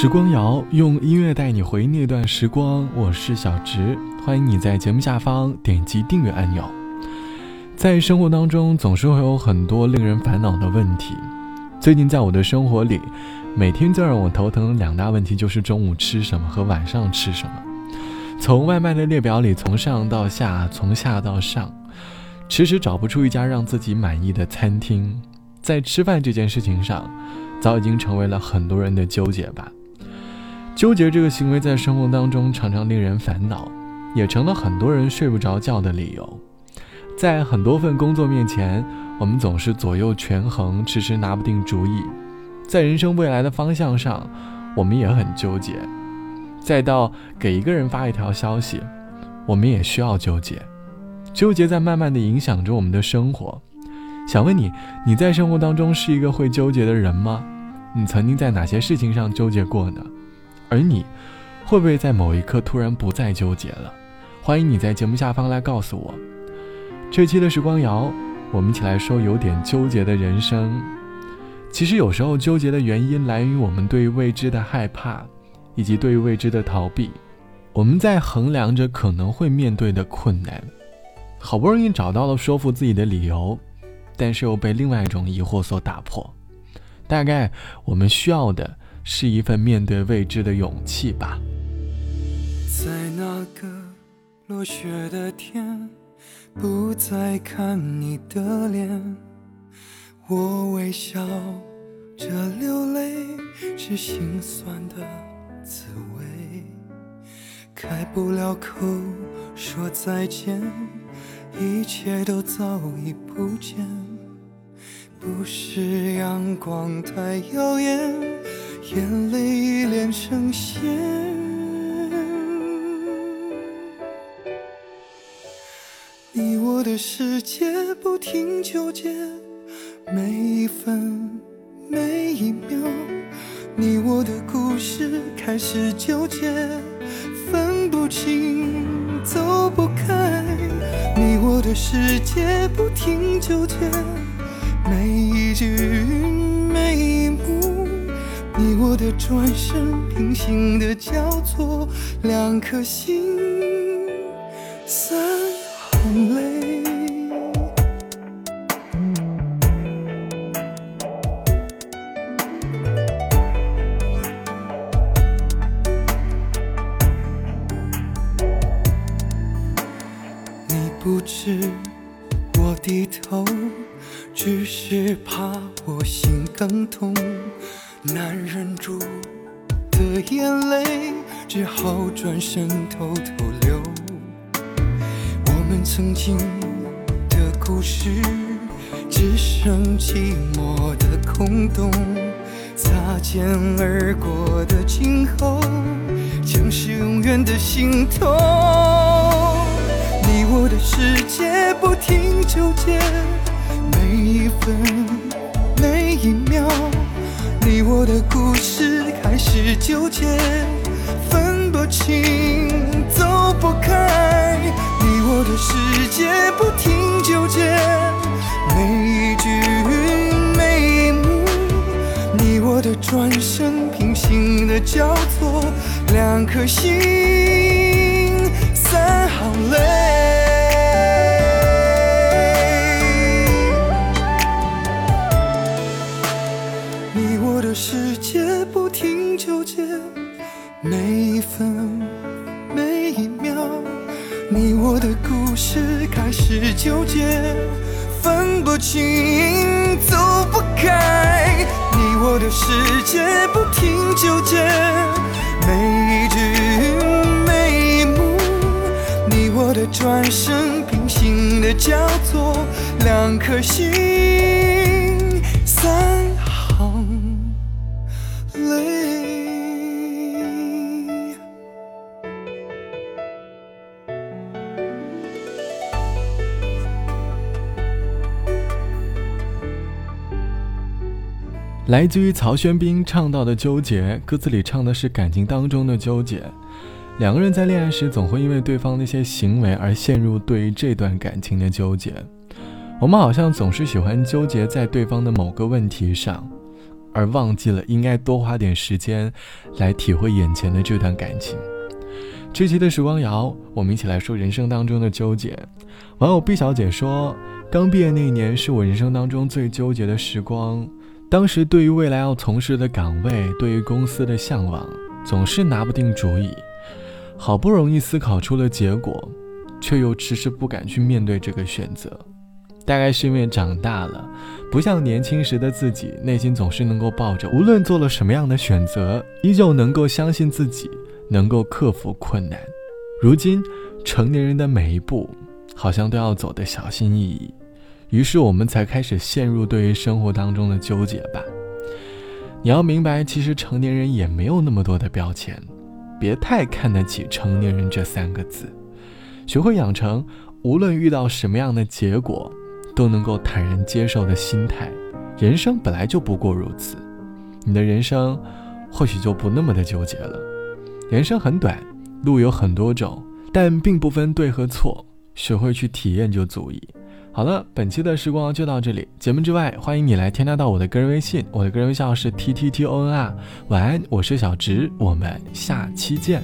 时光谣用音乐带你回忆那段时光，我是小直，欢迎你在节目下方点击订阅按钮。在生活当中，总是会有很多令人烦恼的问题。最近在我的生活里，每天最让我头疼的两大问题就是中午吃什么和晚上吃什么。从外卖的列表里，从上到下，从下到上，迟迟找不出一家让自己满意的餐厅。在吃饭这件事情上，早已经成为了很多人的纠结吧。纠结这个行为在生活当中常常令人烦恼，也成了很多人睡不着觉的理由。在很多份工作面前，我们总是左右权衡，迟迟拿不定主意。在人生未来的方向上，我们也很纠结。再到给一个人发一条消息，我们也需要纠结。纠结在慢慢的影响着我们的生活。想问你，你在生活当中是一个会纠结的人吗？你曾经在哪些事情上纠结过呢？而你，会不会在某一刻突然不再纠结了？欢迎你在节目下方来告诉我。这期的时光谣，我们一起来说有点纠结的人生。其实有时候纠结的原因来源于我们对未知的害怕，以及对未知的逃避。我们在衡量着可能会面对的困难，好不容易找到了说服自己的理由，但是又被另外一种疑惑所打破。大概我们需要的。是一份面对未知的勇气吧。在那个落雪的天，不再看你的脸，我微笑着流泪，是心酸的滋味。开不了口说再见，一切都早已不见，不是阳光太耀眼。眼泪连成线，你我的世界不停纠结，每一分每一秒，你我的故事开始纠结，分不清走不开，你我的世界不停纠结，每一句每一幕。你我的转身，平行的交错，两颗心，三行泪。你不知我低头，只是怕我心更痛。难忍住的眼泪，只好转身偷偷流。我们曾经的故事，只剩寂寞的空洞。擦肩而过的今后，将是永远的心痛。你我的世界不停纠结，每一分每一秒。你我的故事开始纠结，分不清，走不开。你我的世界不停纠结，每一句每一幕。你我的转身平行的交错，两颗心，三行泪。我的世界不停纠结，每一句每一幕，你我的转身平行的交错，两颗心，三来自于曹轩宾唱到的纠结，歌词里唱的是感情当中的纠结。两个人在恋爱时，总会因为对方那些行为而陷入对于这段感情的纠结。我们好像总是喜欢纠结在对方的某个问题上，而忘记了应该多花点时间来体会眼前的这段感情。这期的时光谣，我们一起来说人生当中的纠结。网友毕小姐说：“刚毕业那一年是我人生当中最纠结的时光，当时对于未来要从事的岗位，对于公司的向往，总是拿不定主意。好不容易思考出了结果，却又迟迟不敢去面对这个选择。大概是因为长大了，不像年轻时的自己，内心总是能够抱着无论做了什么样的选择，依旧能够相信自己。”能够克服困难，如今成年人的每一步，好像都要走得小心翼翼，于是我们才开始陷入对于生活当中的纠结吧。你要明白，其实成年人也没有那么多的标签，别太看得起“成年人”这三个字，学会养成无论遇到什么样的结果，都能够坦然接受的心态。人生本来就不过如此，你的人生或许就不那么的纠结了。人生很短，路有很多种，但并不分对和错，学会去体验就足矣。好了，本期的时光就到这里。节目之外，欢迎你来添加到我的个人微信，我的个人微信号是 t t t o n r。晚安，我是小直，我们下期见。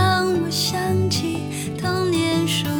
让我想起童年书